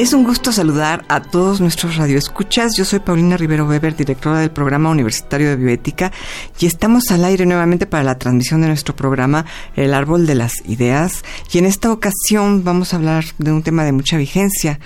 Es un gusto saludar a todos nuestros radioescuchas. Yo soy Paulina Rivero Weber, directora del Programa Universitario de Bioética, y estamos al aire nuevamente para la transmisión de nuestro programa El Árbol de las Ideas. Y en esta ocasión vamos a hablar de un tema de mucha vigencia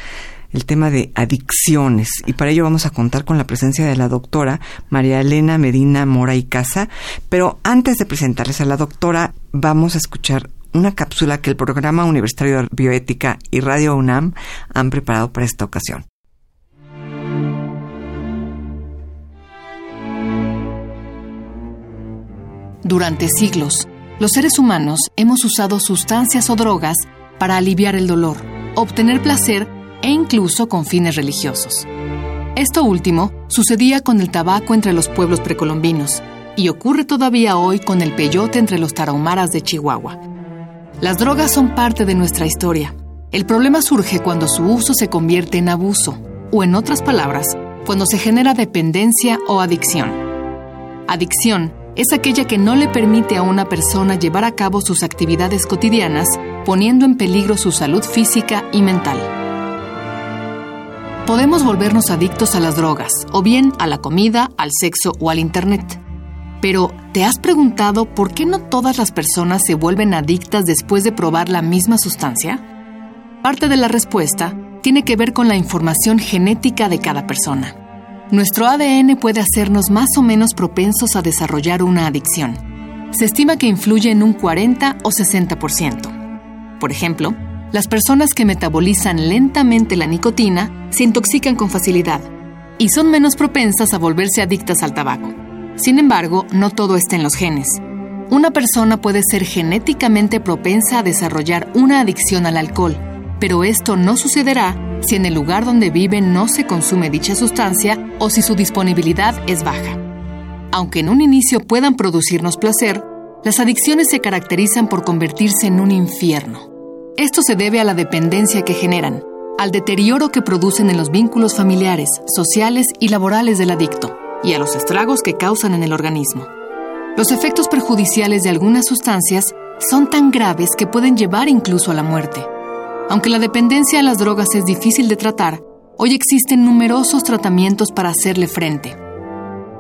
el tema de adicciones y para ello vamos a contar con la presencia de la doctora María Elena Medina Mora y Casa. Pero antes de presentarles a la doctora, vamos a escuchar una cápsula que el Programa Universitario de Bioética y Radio UNAM han preparado para esta ocasión. Durante siglos, los seres humanos hemos usado sustancias o drogas para aliviar el dolor, obtener placer e incluso con fines religiosos. Esto último sucedía con el tabaco entre los pueblos precolombinos y ocurre todavía hoy con el peyote entre los tarahumaras de Chihuahua. Las drogas son parte de nuestra historia. El problema surge cuando su uso se convierte en abuso, o en otras palabras, cuando se genera dependencia o adicción. Adicción es aquella que no le permite a una persona llevar a cabo sus actividades cotidianas, poniendo en peligro su salud física y mental. Podemos volvernos adictos a las drogas, o bien a la comida, al sexo o al Internet. Pero, ¿te has preguntado por qué no todas las personas se vuelven adictas después de probar la misma sustancia? Parte de la respuesta tiene que ver con la información genética de cada persona. Nuestro ADN puede hacernos más o menos propensos a desarrollar una adicción. Se estima que influye en un 40 o 60%. Por ejemplo, las personas que metabolizan lentamente la nicotina se intoxican con facilidad y son menos propensas a volverse adictas al tabaco. Sin embargo, no todo está en los genes. Una persona puede ser genéticamente propensa a desarrollar una adicción al alcohol, pero esto no sucederá si en el lugar donde vive no se consume dicha sustancia o si su disponibilidad es baja. Aunque en un inicio puedan producirnos placer, las adicciones se caracterizan por convertirse en un infierno. Esto se debe a la dependencia que generan, al deterioro que producen en los vínculos familiares, sociales y laborales del adicto y a los estragos que causan en el organismo. Los efectos perjudiciales de algunas sustancias son tan graves que pueden llevar incluso a la muerte. Aunque la dependencia a las drogas es difícil de tratar, hoy existen numerosos tratamientos para hacerle frente.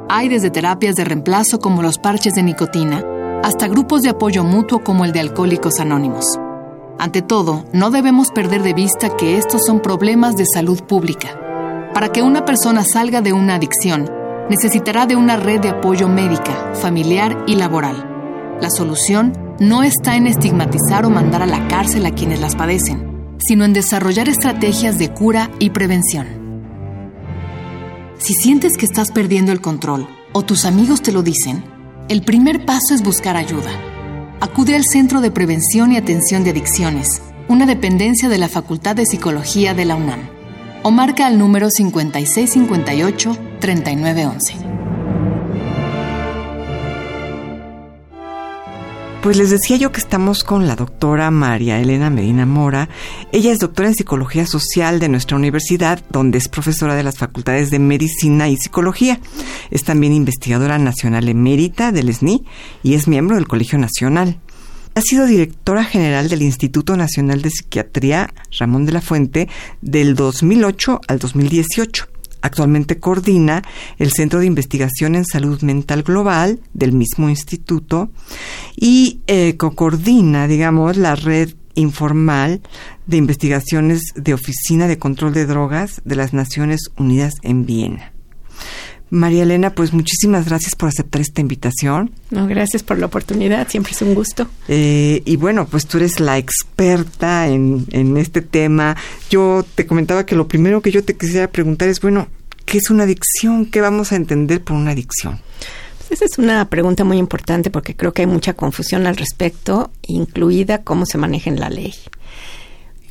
Hay desde terapias de reemplazo como los parches de nicotina, hasta grupos de apoyo mutuo como el de Alcohólicos Anónimos. Ante todo, no debemos perder de vista que estos son problemas de salud pública. Para que una persona salga de una adicción, necesitará de una red de apoyo médica, familiar y laboral. La solución no está en estigmatizar o mandar a la cárcel a quienes las padecen, sino en desarrollar estrategias de cura y prevención. Si sientes que estás perdiendo el control o tus amigos te lo dicen, el primer paso es buscar ayuda. Acude al Centro de Prevención y Atención de Adicciones, una dependencia de la Facultad de Psicología de la UNAM, o marca al número 5658 3911. Pues les decía yo que estamos con la doctora María Elena Medina Mora. Ella es doctora en Psicología Social de nuestra universidad, donde es profesora de las facultades de Medicina y Psicología. Es también investigadora nacional emérita del SNI y es miembro del Colegio Nacional. Ha sido directora general del Instituto Nacional de Psiquiatría Ramón de la Fuente del 2008 al 2018. Actualmente coordina el Centro de Investigación en Salud Mental Global del mismo instituto y eh, coordina, digamos, la red informal de investigaciones de Oficina de Control de Drogas de las Naciones Unidas en Viena. María Elena, pues muchísimas gracias por aceptar esta invitación. No, gracias por la oportunidad, siempre es un gusto. Eh, y bueno, pues tú eres la experta en, en este tema. Yo te comentaba que lo primero que yo te quisiera preguntar es, bueno, ¿qué es una adicción? ¿Qué vamos a entender por una adicción? Esa es una pregunta muy importante porque creo que hay mucha confusión al respecto, incluida cómo se maneja en la ley.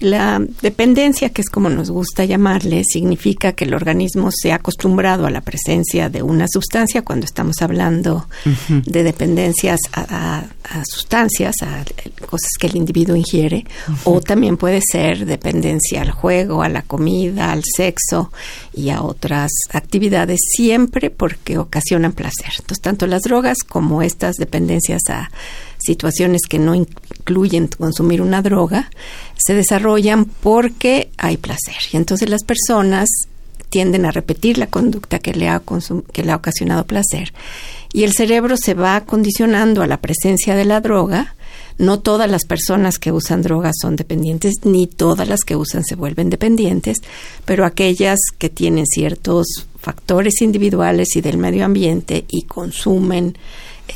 La dependencia, que es como nos gusta llamarle, significa que el organismo se ha acostumbrado a la presencia de una sustancia cuando estamos hablando de dependencias a, sustancias, a cosas que el individuo ingiere, o también puede ser dependencia al juego, a la comida, al sexo y a otras actividades, siempre porque ocasionan placer. Entonces, tanto las drogas como estas dependencias a situaciones que no incluyen consumir una droga, se desarrollan porque hay placer. Y entonces las personas tienden a repetir la conducta que le ha, que le ha ocasionado placer. Y el cerebro se va condicionando a la presencia de la droga. No todas las personas que usan drogas son dependientes, ni todas las que usan se vuelven dependientes, pero aquellas que tienen ciertos factores individuales y del medio ambiente y consumen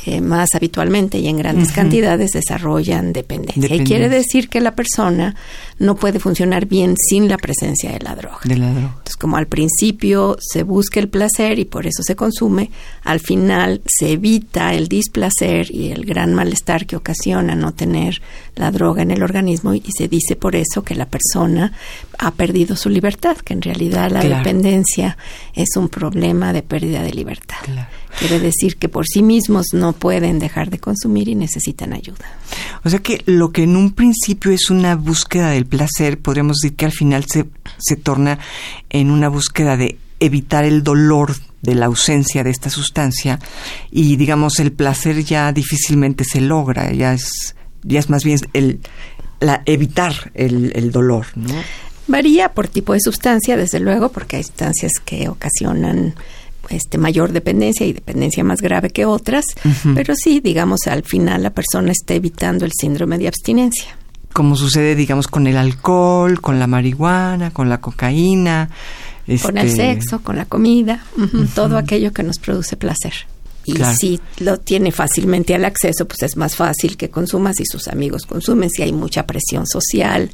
eh, más habitualmente y en grandes cantidades desarrollan dependencia. Y quiere decir que la persona no puede funcionar bien sin la presencia de la droga. De la droga. Entonces, como al principio se busca el placer y por eso se consume, al final se evita el displacer y el gran malestar que ocasiona no tener la droga en el organismo y se dice por eso que la persona ha perdido su libertad, que en realidad la dependencia es un problema de pérdida de libertad. Quiere decir que por sí mismos no pueden dejar de consumir y necesitan ayuda. O sea que lo que en un principio es una búsqueda del placer, podríamos decir que al final se, se torna en una búsqueda de evitar el dolor de la ausencia de esta sustancia y digamos el placer ya difícilmente se logra, ya es, ya es más bien el, la, evitar el, el dolor, ¿no? Varía por tipo de sustancia, desde luego, porque hay sustancias que ocasionan este mayor dependencia y dependencia más grave que otras, pero sí, digamos, al final la persona está evitando el síndrome de abstinencia. Como sucede, digamos, con el alcohol, con la marihuana, con la cocaína. Con el este, sexo, con la comida, todo aquello que nos produce placer. Y si lo tiene fácilmente al acceso, pues es más fácil que consuma si sus amigos consumen, si hay mucha presión social.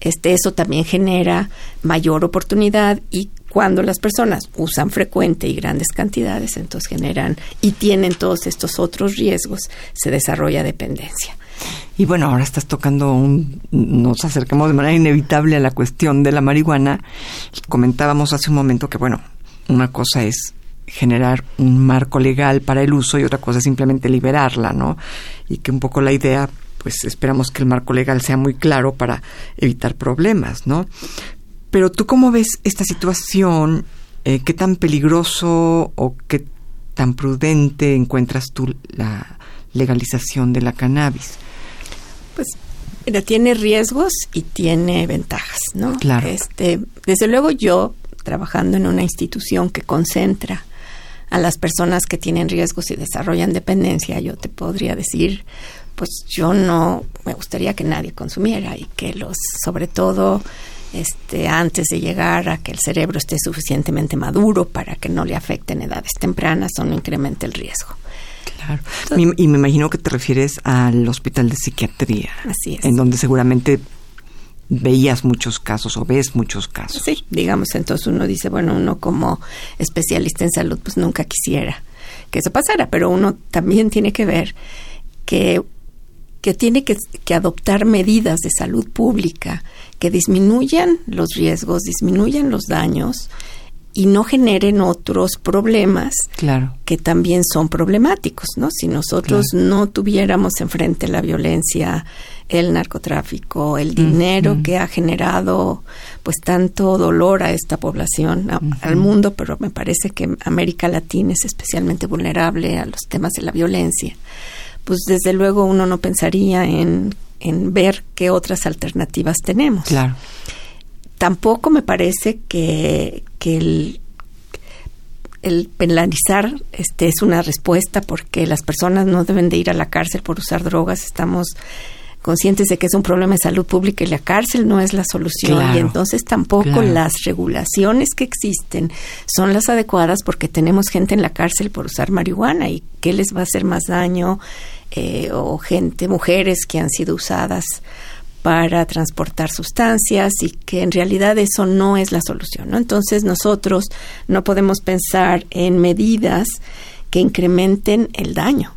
Este, eso también genera mayor oportunidad y cuando las personas usan frecuente y grandes cantidades, entonces generan y tienen todos estos otros riesgos, se desarrolla dependencia. Y bueno, ahora estás tocando un, nos acercamos de manera inevitable a la cuestión de la marihuana. Comentábamos hace un momento que, bueno, una cosa es generar un marco legal para el uso y otra cosa es simplemente liberarla, ¿no? Y que un poco la idea, pues esperamos que el marco legal sea muy claro para evitar problemas, ¿no? Pero tú cómo ves esta situación, eh, qué tan peligroso o qué tan prudente encuentras tú la legalización de la cannabis? Pues mira, tiene riesgos y tiene ventajas, ¿no? Claro. Este, desde luego yo trabajando en una institución que concentra a las personas que tienen riesgos y desarrollan dependencia, yo te podría decir, pues yo no me gustaría que nadie consumiera y que los, sobre todo, este, antes de llegar a que el cerebro esté suficientemente maduro para que no le afecten edades tempranas o no incremente el riesgo. Claro. y me imagino que te refieres al hospital de psiquiatría. Así es. En donde seguramente veías muchos casos o ves muchos casos. Sí, digamos, entonces uno dice, bueno, uno como especialista en salud, pues nunca quisiera que eso pasara, pero uno también tiene que ver que, que tiene que, que adoptar medidas de salud pública que disminuyan los riesgos, disminuyan los daños y no generen otros problemas claro. que también son problemáticos, ¿no? Si nosotros no tuviéramos enfrente la violencia, el narcotráfico, el dinero que ha generado pues tanto dolor a esta población, al mundo, pero me parece que América Latina es especialmente vulnerable a los temas de la violencia. Pues desde luego uno no pensaría en, en ver qué otras alternativas tenemos. Claro tampoco me parece que, el, el penalizar este, es una respuesta porque las personas no deben de ir a la cárcel por usar drogas. Estamos conscientes de que es un problema de salud pública y la cárcel no es la solución. Y entonces tampoco las regulaciones que existen son las adecuadas porque tenemos gente en la cárcel por usar marihuana. Y qué les va a hacer más daño eh, o gente, mujeres que han sido usadas para transportar sustancias y que en realidad eso no es la solución. ¿no? Entonces nosotros no podemos pensar en medidas que incrementen el daño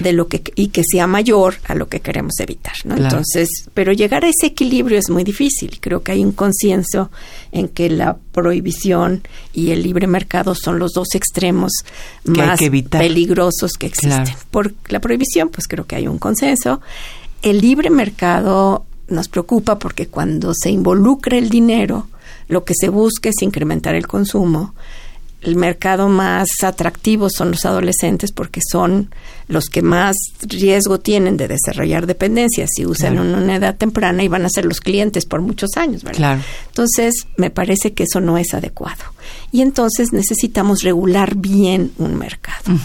de lo que y que sea mayor a lo que queremos evitar, ¿no? Entonces, pero llegar a ese equilibrio es muy difícil. Creo que hay un consenso en que la prohibición y el libre mercado son los dos extremos más peligrosos que existen. Por la prohibición, pues creo que hay un consenso. El libre mercado nos preocupa porque cuando se involucra el dinero, lo que se busca es incrementar el consumo. El mercado más atractivo son los adolescentes porque son los que más riesgo tienen de desarrollar dependencia si usan en una edad temprana y van a ser los clientes por muchos años, ¿verdad? Entonces, me parece que eso no es adecuado. Y entonces necesitamos regular bien un mercado.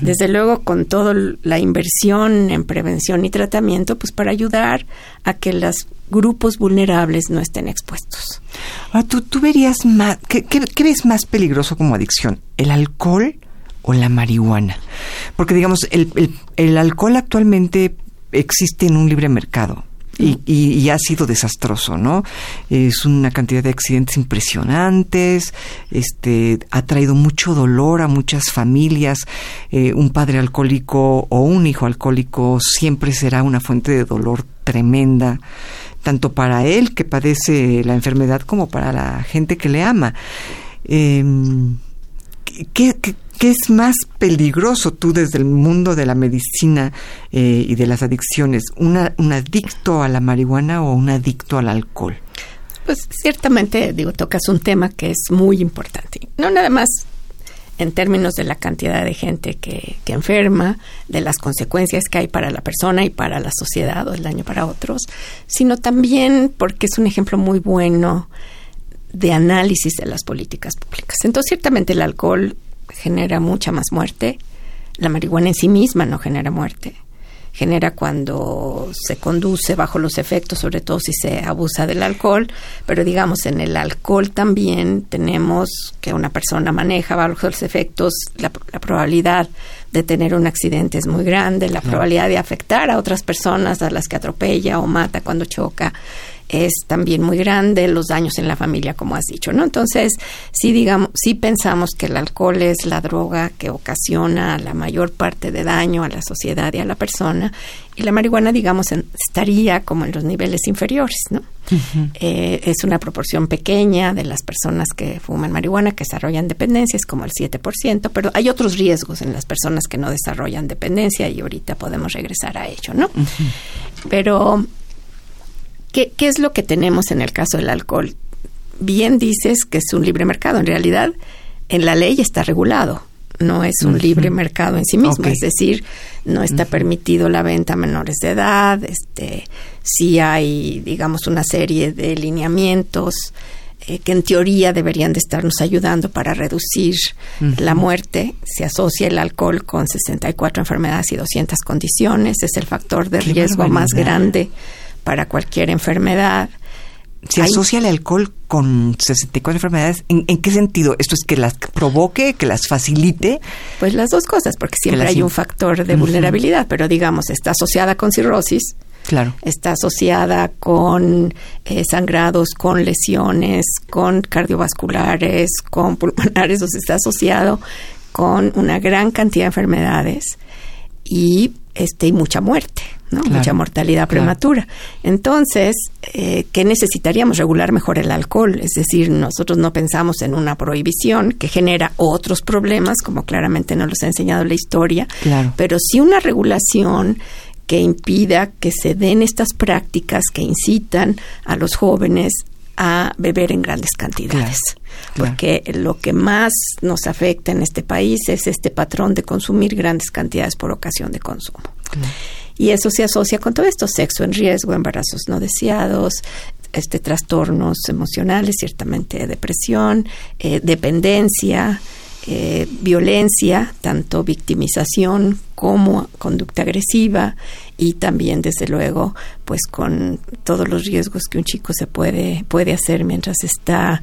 Desde luego, con toda la inversión en prevención y tratamiento, pues para ayudar a que los grupos vulnerables no estén expuestos. Ahora, ¿tú, tú verías más, ¿qué, qué, ves más peligroso como adicción? ¿El alcohol o la marihuana? Porque, digamos, el, el, el alcohol actualmente existe en un libre mercado. Y, y, ha sido desastroso, ¿no? Es una cantidad de accidentes impresionantes, este, ha traído mucho dolor a muchas familias. Eh, un padre alcohólico o un hijo alcohólico siempre será una fuente de dolor tremenda tanto para él que padece la enfermedad como para la gente que le ama. Em, ¿qué, es más peligroso tú desde el mundo de la medicina eh, y de las adicciones? ¿Una, ¿Un adicto a la marihuana o un adicto al alcohol? Pues ciertamente, digo, tocas un tema que es muy importante. No nada más en términos de la cantidad de gente que, que, enferma, de las consecuencias que hay para la persona y para la sociedad o el daño para otros, sino también porque es un ejemplo muy bueno de análisis de las políticas públicas. Entonces, ciertamente el alcohol genera mucha más muerte, la marihuana en sí misma no genera muerte. Genera cuando se conduce bajo los efectos, sobre todo si se abusa del alcohol, pero digamos en el alcohol también tenemos que una persona maneja bajo los efectos, la, probabilidad de tener un accidente es muy grande, la probabilidad de afectar a otras personas a las que atropella o mata cuando choca es también muy grande, los daños en la familia, como has dicho, ¿no? Entonces, sí, digamos, sí pensamos que el alcohol es la droga que ocasiona la mayor parte de daño a la sociedad y a la persona, y la marihuana, digamos, estaría como en los niveles inferiores, ¿no? Eh, es una proporción pequeña de las personas que fuman marihuana que desarrollan dependencia, es como el 7%, pero hay otros riesgos en las personas que no desarrollan dependencia y ahorita podemos regresar a ello, ¿no? Pero ¿Qué, ¿Qué es lo que tenemos en el caso del alcohol? Bien dices que es un libre mercado. En realidad, en la ley está regulado. No es un libre mercado en sí mismo. Es decir, no está permitido la venta a menores de edad. Este, sí hay, digamos, una serie de lineamientos eh, que en teoría deberían de estarnos ayudando para reducir la muerte. Se asocia el alcohol con 64 enfermedades y 200 condiciones. Es el factor de riesgo más grande para cualquier enfermedad. ¿Se asocia el alcohol con 64 enfermedades? ¿En, qué sentido? ¿Esto es que las provoque, que las facilite? Pues las dos cosas, porque siempre hay un factor de vulnerabilidad, pero digamos, está asociada con cirrosis, Claro. Está asociada con eh, sangrados, con lesiones, con cardiovasculares, con pulmonares, o sea, está asociado con una gran cantidad de enfermedades y este y mucha muerte, ¿no? mucha mortalidad prematura. Entonces, eh, ¿qué necesitaríamos? Regular mejor el alcohol. Es decir, nosotros no pensamos en una prohibición que genera otros problemas, como claramente nos los ha enseñado la historia, pero sí una regulación que impida que se den estas prácticas que incitan a los jóvenes a beber en grandes cantidades. Porque lo que más nos afecta en este país es este patrón de consumir grandes cantidades por ocasión de consumo. Y eso se asocia con todo esto, sexo en riesgo, embarazos no deseados, este trastornos emocionales, ciertamente depresión, eh, dependencia, eh, violencia, tanto victimización como conducta agresiva y también desde luego pues con todos los riesgos que un chico se puede puede hacer mientras está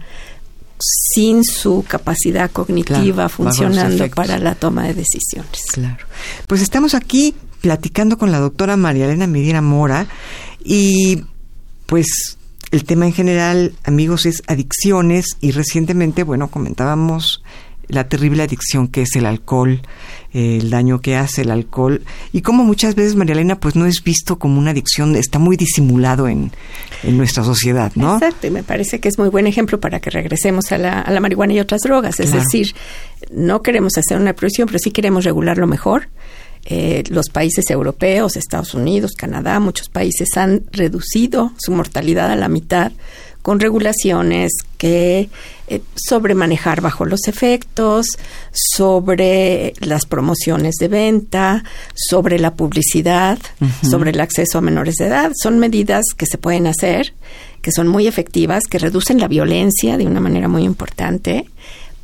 sin su capacidad cognitiva funcionando para la toma de decisiones. Claro. Pues estamos aquí platicando con la doctora María Elena Medina Mora y pues el tema en general, amigos, es adicciones y recientemente, bueno, comentábamos la terrible adicción que es el alcohol, el daño que hace el alcohol y como muchas veces María Elena pues no es visto como una adicción, está muy disimulado en, nuestra sociedad, ¿no? Exacto, y me parece que es muy buen ejemplo para que regresemos a la, a la marihuana y otras drogas, es decir, no queremos hacer una prohibición, pero sí queremos regularlo mejor. Eh, los países europeos, Estados Unidos, Canadá, muchos países han reducido su mortalidad a la mitad con regulaciones que eh, sobre manejar bajo los efectos, sobre las promociones de venta, sobre la publicidad, sobre el acceso a menores de edad. Son medidas que se pueden hacer, que son muy efectivas, que reducen la violencia de una manera muy importante,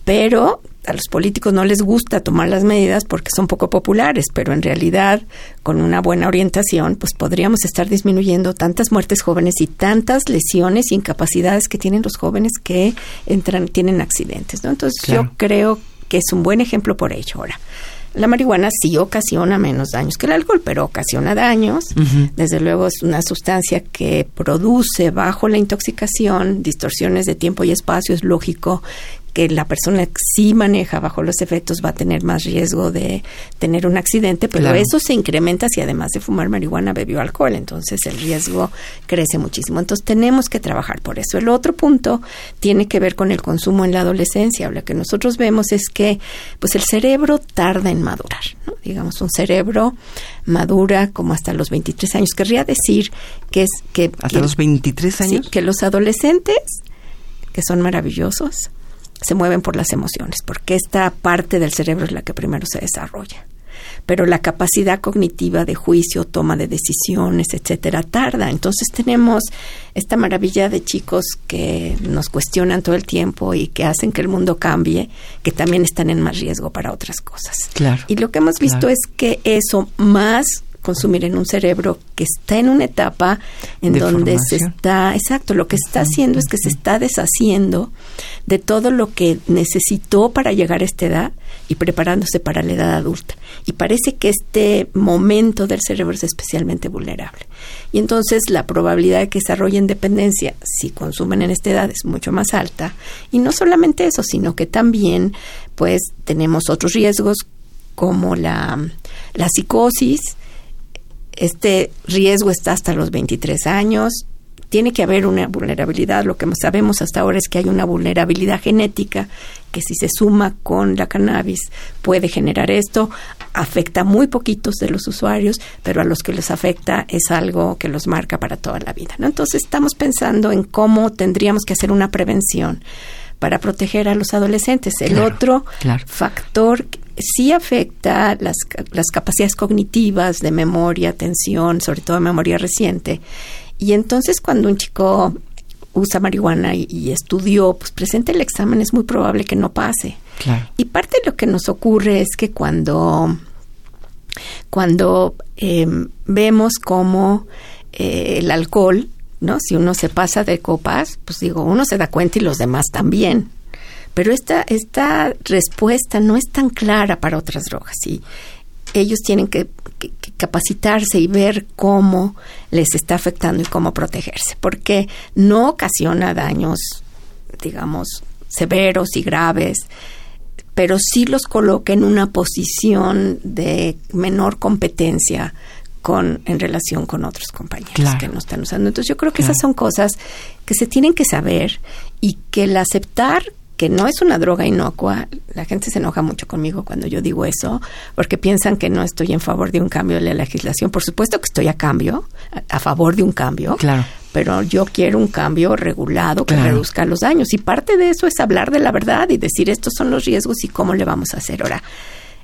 pero a los políticos no les gusta tomar las medidas porque son poco populares, pero en realidad con una buena orientación pues podríamos estar disminuyendo tantas muertes jóvenes y tantas lesiones e incapacidades que tienen los jóvenes que entran tienen accidentes, ¿no? Entonces yo creo que es un buen ejemplo por ello ahora. La marihuana sí ocasiona menos daños que el alcohol, pero ocasiona daños. Desde luego es una sustancia que produce bajo la intoxicación distorsiones de tiempo y espacio. Es lógico que la persona que sí maneja bajo los efectos va a tener más riesgo de tener un accidente, pero eso se incrementa si además de fumar marihuana bebió alcohol, entonces el riesgo crece muchísimo. Entonces tenemos que trabajar por eso. El otro punto tiene que ver con el consumo en la adolescencia. Lo que nosotros vemos es que pues el cerebro tarda en madurar, digamos un cerebro madura como hasta los 23 años. Querría decir que es que hasta los 23 años que los adolescentes que son maravillosos se mueven por las emociones, porque esta parte del cerebro es la que primero se desarrolla. Pero la capacidad cognitiva de juicio, toma de decisiones, etcétera, tarda. Entonces tenemos esta maravilla de chicos que nos cuestionan todo el tiempo y que hacen que el mundo cambie, que también están en más riesgo para otras cosas. Claro. Y lo que hemos visto es que eso más consumir en un cerebro que está en una etapa en donde se está, exacto, lo que está haciendo es que se está deshaciendo de todo lo que necesitó para llegar a esta edad y preparándose para la edad adulta. Y parece que este momento del cerebro es especialmente vulnerable. Y entonces la probabilidad de que desarrollen dependencia si consumen en esta edad es mucho más alta. Y no solamente eso, sino que también pues tenemos otros riesgos como la, la psicosis, este riesgo está hasta los 23 años. Tiene que haber una vulnerabilidad. Lo que sabemos hasta ahora es que hay una vulnerabilidad genética que si se suma con la cannabis puede generar esto. Afecta muy poquitos de los usuarios, pero a los que les afecta es algo que los marca para toda la vida. ¿no? Entonces estamos pensando en cómo tendríamos que hacer una prevención para proteger a los adolescentes. El otro factor sí afecta las, las capacidades cognitivas de memoria, atención, sobre todo memoria reciente. Y entonces cuando un chico usa marihuana y, estudió, pues presenta el examen, es muy probable que no pase. Y parte de lo que nos ocurre es que cuando, cuando em, vemos cómo eh, el alcohol, ¿no? Si uno se pasa de copas, pues digo, uno se da cuenta y los demás también, pero esta, esta respuesta no es tan clara para otras drogas y ellos tienen que, capacitarse y ver cómo les está afectando y cómo protegerse, porque no ocasiona daños, digamos, severos y graves, pero sí los coloca en una posición de menor competencia con en relación con otros compañeros que no están usando. Entonces yo creo que esas son cosas que se tienen que saber y que el aceptar que no es una droga inocua. La gente se enoja mucho conmigo cuando yo digo eso, porque piensan que no estoy en favor de un cambio de la legislación. Por supuesto que estoy a cambio, a, favor de un cambio. Claro. Pero yo quiero un cambio regulado que reduzca los daños. Y parte de eso es hablar de la verdad y decir estos son los riesgos y cómo le vamos a hacer. Ahora,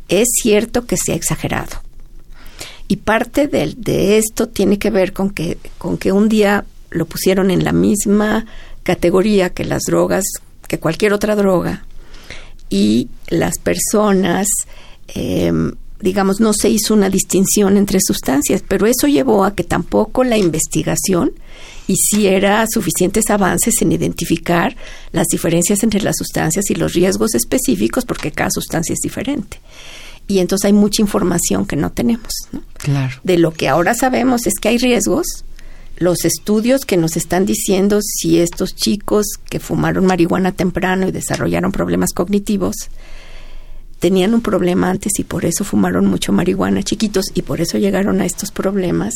es cierto que se ha exagerado. Y parte de, de esto tiene que ver con que, con que un día lo pusieron en la misma categoría que las drogas que cualquier otra droga y las personas, em, digamos, no se hizo una distinción entre sustancias, pero eso llevó a que tampoco la investigación hiciera suficientes avances en identificar las diferencias entre las sustancias y los riesgos específicos, porque cada sustancia es diferente. Y entonces hay mucha información que no tenemos. Claro. De lo que ahora sabemos es que hay riesgos, los estudios que nos están diciendo si estos chicos que fumaron marihuana temprano y desarrollaron problemas cognitivos, tenían un problema antes y por eso fumaron mucho marihuana chiquitos y por eso llegaron a estos problemas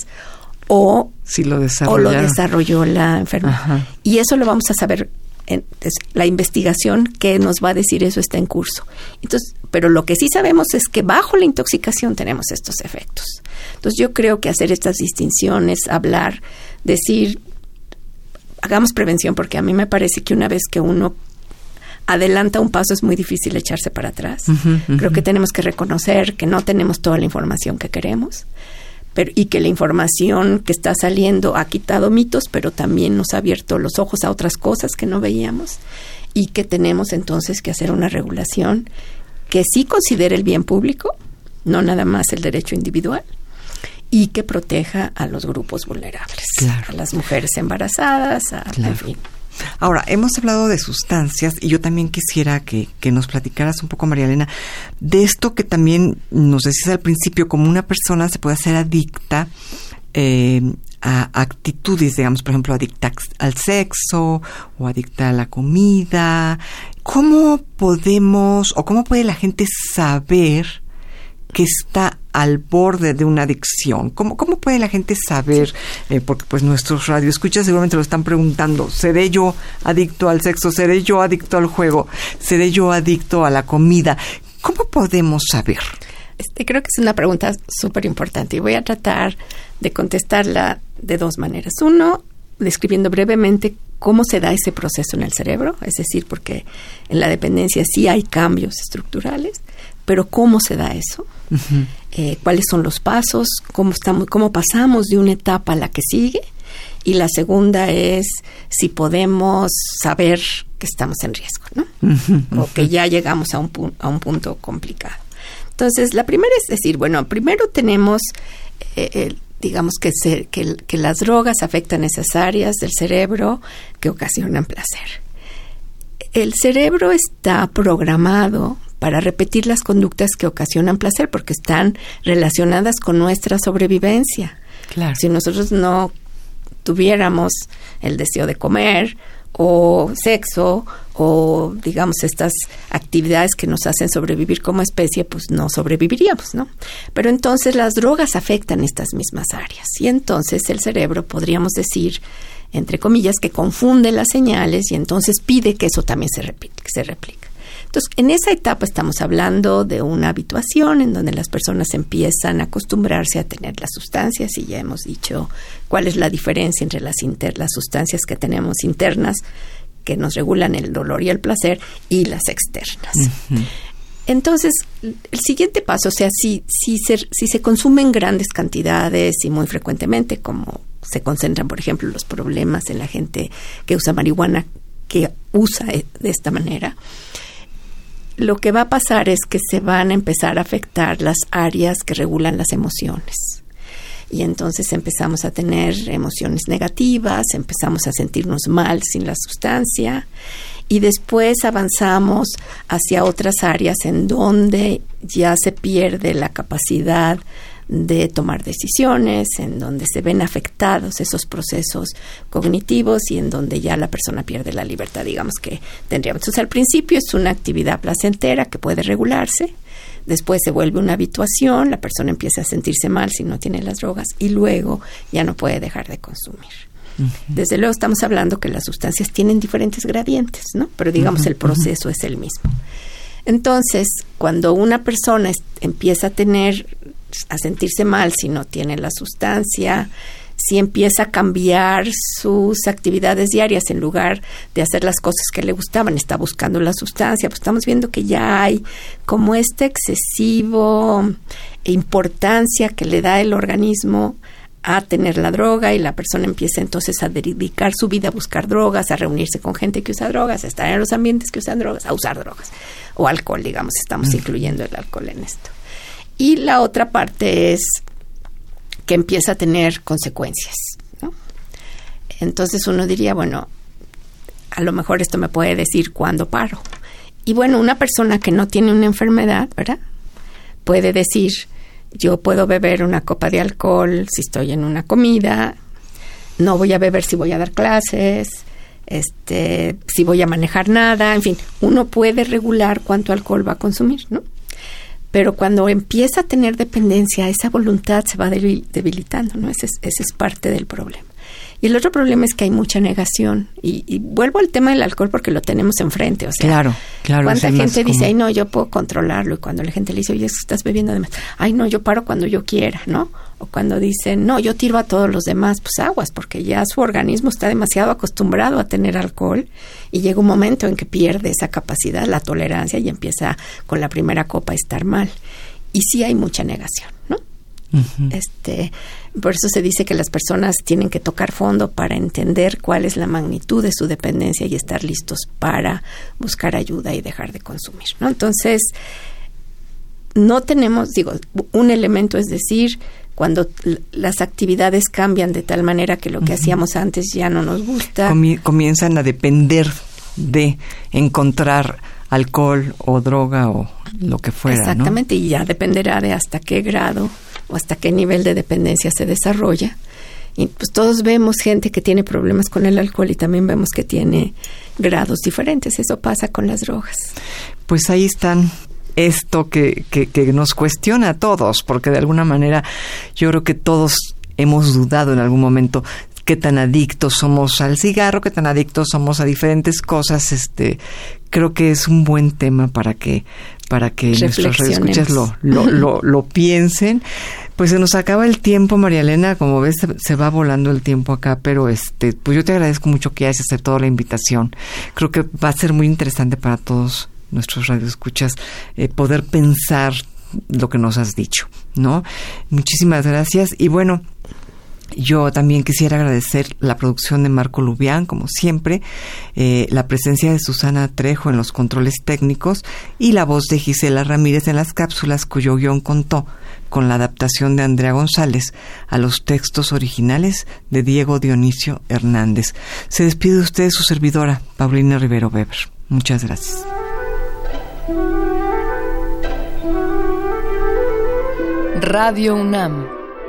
o, si lo, o lo desarrolló la enfermedad. Y eso lo vamos a saber en, la investigación que nos va a decir eso está en curso. Entonces, pero lo que sí sabemos es que bajo la intoxicación tenemos estos efectos. Entonces, yo creo que hacer estas distinciones, hablar, decir, hagamos prevención, porque a mí me parece que una vez que uno adelanta un paso es muy difícil echarse para atrás. Creo que tenemos que reconocer que no tenemos toda la información que queremos pero, y que la información que está saliendo ha quitado mitos, pero también nos ha abierto los ojos a otras cosas que no veíamos y que tenemos entonces que hacer una regulación que sí considere el bien público, no nada más el derecho individual, y que proteja a los grupos vulnerables, a las mujeres embarazadas, a, en fin. Ahora, hemos hablado de sustancias y yo también quisiera que, nos platicaras un poco, María Elena, de esto que también nos decías al principio, como una persona se puede hacer adicta eh, a actitudes, digamos, por ejemplo, adicta al sexo o adicta a la comida. ¿Cómo podemos o cómo puede la gente saber que está al borde de una adicción? ¿Cómo, cómo puede la gente saber? Eh, porque pues nuestros radioescuchas seguramente lo están preguntando. ¿Seré yo adicto al sexo? ¿Seré yo adicto al juego? ¿Seré yo adicto a la comida? ¿Cómo podemos saber? Este, creo que es una pregunta súper importante y voy a tratar de contestarla de dos maneras. Uno, describiendo brevemente cómo se da ese proceso en el cerebro, es decir, porque en la dependencia sí hay cambios estructurales, pero cómo se da eso, eh, cuáles son los pasos, cómo, estamos, cómo pasamos de una etapa a la que sigue. Y la segunda es si podemos saber que estamos en riesgo, ¿no? O que ya llegamos a un, a un punto complicado. Entonces, la primera es decir, bueno, primero tenemos, eh, digamos, que, que, que las drogas afectan esas áreas del cerebro que ocasionan placer. El cerebro está programado para repetir las conductas que ocasionan placer, porque están relacionadas con nuestra sobrevivencia. Claro. Si nosotros no tuviéramos el deseo de comer o sexo o digamos estas actividades que nos hacen sobrevivir como especie, pues no sobreviviríamos, ¿no? Pero entonces las drogas afectan estas mismas áreas y entonces el cerebro podríamos decir entre comillas que confunde las señales y entonces pide que eso también se repite, que se replique. Entonces, en esa etapa estamos hablando de una habituación en donde las personas empiezan a acostumbrarse a tener las sustancias y ya hemos dicho cuál es la diferencia entre las, las sustancias que tenemos internas que nos regulan el dolor y el placer y las externas. Entonces, el siguiente paso, o sea, si, si, se, si se consumen grandes cantidades y muy frecuentemente, como se concentran, por ejemplo, los problemas en la gente que usa marihuana, que usa de esta manera, lo que va a pasar es que se van a empezar a afectar las áreas que regulan las emociones. Y entonces empezamos a tener emociones negativas, empezamos a sentirnos mal sin la sustancia y después avanzamos hacia otras áreas en donde ya se pierde la capacidad de tomar decisiones, en donde se ven afectados esos procesos cognitivos y en donde ya la persona pierde la libertad, digamos que tendríamos. Entonces, al principio es una actividad placentera que puede regularse, después se vuelve una habituación, la persona empieza a sentirse mal si no tiene las drogas y luego ya no puede dejar de consumir. Desde luego estamos hablando que las sustancias tienen diferentes gradientes, ¿no? Pero digamos el proceso es el mismo. Entonces, cuando una persona empieza a tener a sentirse mal si no tiene la sustancia, si empieza a cambiar sus actividades diarias en lugar de hacer las cosas que le gustaban, está buscando la sustancia, pues estamos viendo que ya hay como este excesivo importancia que le da el organismo a tener la droga y la persona empieza entonces a dedicar su vida a buscar drogas, a reunirse con gente que usa drogas, a estar en los ambientes que usan drogas, a usar drogas o alcohol, digamos, estamos incluyendo el alcohol en esto. Y la otra parte es que empieza a tener consecuencias. Entonces uno diría, bueno, a lo mejor esto me puede decir cuándo paro. Y bueno, una persona que no tiene una enfermedad, ¿verdad? Puede decir, yo puedo beber una copa de alcohol si estoy en una comida, no voy a beber si voy a dar clases, este, si voy a manejar nada, en fin, uno puede regular cuánto alcohol va a consumir, ¿no? Pero cuando empieza a tener dependencia, esa voluntad se va debilitando, ¿no? Ese ese es parte del problema. Y el otro problema es que hay mucha negación. Y, vuelvo al tema del alcohol porque lo tenemos enfrente. O sea, claro, claro. ¿Cuánta gente dice, ay, no, yo puedo controlarlo? Y cuando la gente le dice, oye, estás bebiendo además, ay, no, yo paro cuando yo quiera, ¿no? O cuando dicen, no, yo tiro a todos los demás, pues aguas, porque ya su organismo está demasiado acostumbrado a tener alcohol y llega un momento en que pierde esa capacidad, la tolerancia y empieza con la primera copa a estar mal. Y sí hay mucha negación, Este, por eso se dice que las personas tienen que tocar fondo para entender cuál es la magnitud de su dependencia y estar listos para buscar ayuda y dejar de consumir. ¿no? Entonces, no tenemos, digo, un elemento es decir, cuando las actividades cambian de tal manera que lo que hacíamos antes ya no nos gusta. comienzan a depender de encontrar alcohol o droga o lo que fuera. Exactamente, y ya dependerá de hasta qué grado o hasta qué nivel de dependencia se desarrolla. Y pues todos vemos gente que tiene problemas con el alcohol y también vemos que tiene grados diferentes. Eso pasa con las drogas. Pues ahí están esto que, que, que nos cuestiona a todos, porque de alguna manera yo creo que todos hemos dudado en algún momento qué tan adictos somos al cigarro, qué tan adictos somos a diferentes cosas, este, creo que es un buen tema para que, para que nuestros escuchas lo, lo, lo, lo, piensen. Pues se nos acaba el tiempo, María Elena, como ves se, va volando el tiempo acá, pero este, pues yo te agradezco mucho que hayas aceptado la invitación. Creo que va a ser muy interesante para todos nuestros radioescuchas eh, poder pensar lo que nos has dicho, ¿no? Muchísimas gracias y bueno, yo también quisiera agradecer la producción de Marco Lubián, como siempre, eh, la presencia de Susana Trejo en los controles técnicos y la voz de Gisela Ramírez en las cápsulas cuyo guion contó con la adaptación de Andrea González a los textos originales de Diego Dionisio Hernández. Se despide de usted su servidora, Paulina Rivero Weber. Muchas gracias. Radio UNAM